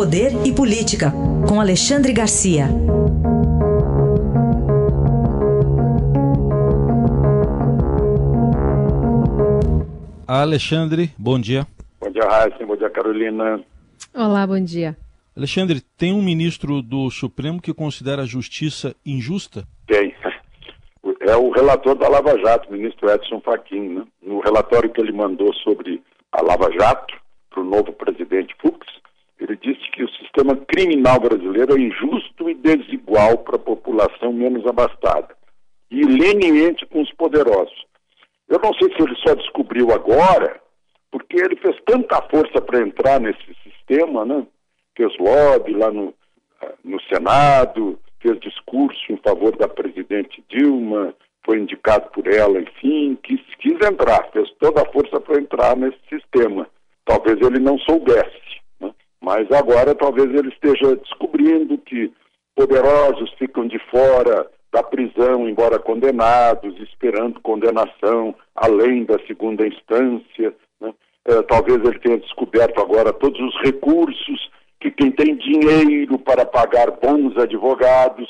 Poder e Política, com Alexandre Garcia. Alexandre, bom dia. Bom dia, Raíssa. Bom dia, Carolina. Olá, bom dia. Alexandre, tem um ministro do Supremo que considera a justiça injusta? Tem. É o relator da Lava Jato, o ministro Edson Fachin. Né? No relatório que ele mandou sobre a Lava Jato, para o novo presidente Fux, ele disse que o sistema criminal brasileiro é injusto e desigual para a população menos abastada e leniente com os poderosos. Eu não sei se ele só descobriu agora, porque ele fez tanta força para entrar nesse sistema, né? Fez lobby lá no, no Senado, fez discurso em favor da presidente Dilma, foi indicado por ela, enfim, quis, quis entrar, fez toda a força para entrar nesse sistema. Talvez ele não soubesse. Mas agora talvez ele esteja descobrindo que poderosos ficam de fora da prisão, embora condenados, esperando condenação além da segunda instância. Né? É, talvez ele tenha descoberto agora todos os recursos que quem tem dinheiro para pagar bons advogados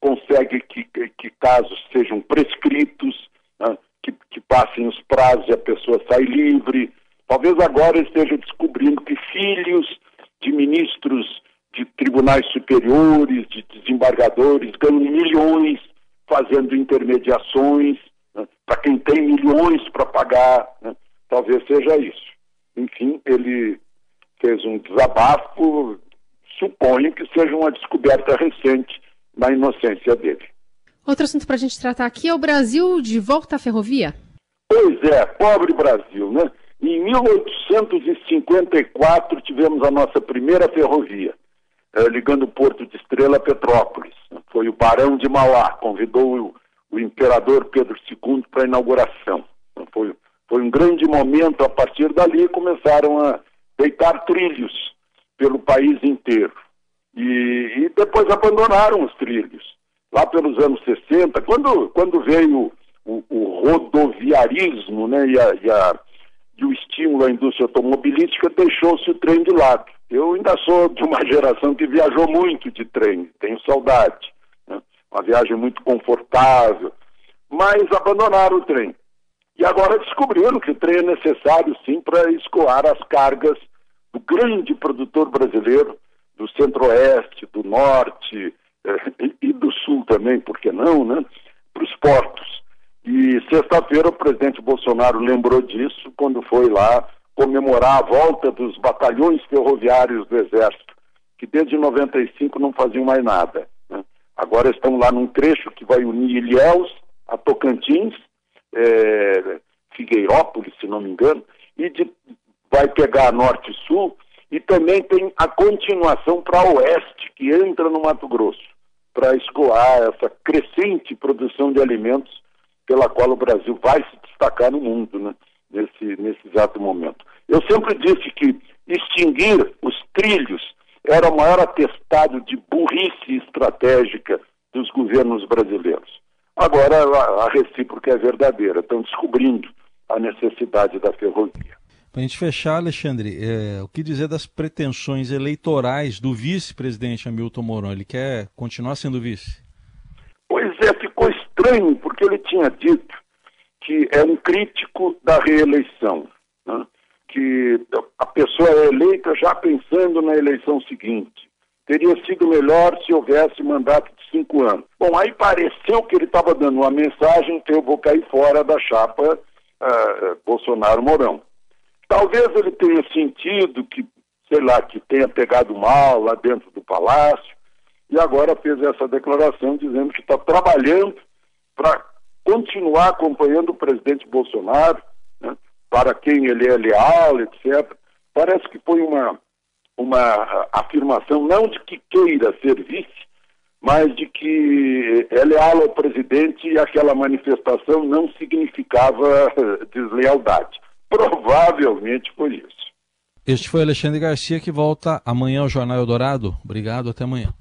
consegue que, que casos sejam prescritos, né? que, que passem os prazos e a pessoa sai livre. Talvez agora ele esteja descobrindo que filhos de ministros de tribunais superiores, de desembargadores, ganham milhões fazendo intermediações, né, para quem tem milhões para pagar, né, talvez seja isso. Enfim, ele fez um desabafo, suponho que seja uma descoberta recente na inocência dele. Outro assunto para a gente tratar aqui é o Brasil de volta à ferrovia. Pois é, pobre Brasil, né? Em 1854 tivemos a nossa primeira ferrovia, ligando o Porto de Estrela a Petrópolis. Foi o Barão de Mauá, convidou o, o imperador Pedro II para a inauguração. Foi, foi um grande momento, a partir dali começaram a deitar trilhos pelo país inteiro. E, e depois abandonaram os trilhos. Lá pelos anos 60, quando, quando veio o, o rodoviarismo né, e a, e a e o estímulo à indústria automobilística, deixou-se o trem de lado. Eu ainda sou de uma geração que viajou muito de trem, tenho saudade. Né? Uma viagem muito confortável, mas abandonaram o trem. E agora descobriram que o trem é necessário sim para escoar as cargas do grande produtor brasileiro, do centro-oeste, do norte eh, e do sul também, por que não, né? Para os portos. E sexta-feira o presidente Bolsonaro lembrou disso quando foi lá comemorar a volta dos batalhões ferroviários do Exército, que desde 95 não faziam mais nada. Né? Agora estão lá num trecho que vai unir Ilhéus a Tocantins, é, Figueirópolis, se não me engano, e de, vai pegar Norte e Sul, e também tem a continuação para Oeste, que entra no Mato Grosso, para escoar essa crescente produção de alimentos pela qual o Brasil vai se destacar no mundo, né? Nesse, nesse exato momento. Eu sempre disse que extinguir os trilhos era o maior atestado de burrice estratégica dos governos brasileiros. Agora a, recíproca é verdadeira, estão descobrindo a necessidade da ferrovia. Para a gente fechar, Alexandre, é, o que dizer das pretensões eleitorais do vice-presidente Hamilton Mourão? Ele quer continuar sendo vice? Pois é, ficou estranho, porque ele tinha dito que é um crítico da reeleição, né? que a pessoa é eleita já pensando na eleição seguinte. Teria sido melhor se houvesse mandato de cinco anos. Bom, aí pareceu que ele estava dando uma mensagem que eu vou cair fora da chapa uh, Bolsonaro-Mourão. Talvez ele tenha sentido que, sei lá, que tenha pegado mal lá dentro do palácio, e agora fez essa declaração dizendo que está trabalhando para continuar acompanhando o presidente Bolsonaro, né, para quem ele é leal, etc. Parece que foi uma, uma afirmação não de que queira ser vice, mas de que é leal ao presidente e aquela manifestação não significava deslealdade. Provavelmente foi isso. Este foi Alexandre Garcia que volta amanhã ao Jornal Eldorado. Obrigado, até amanhã.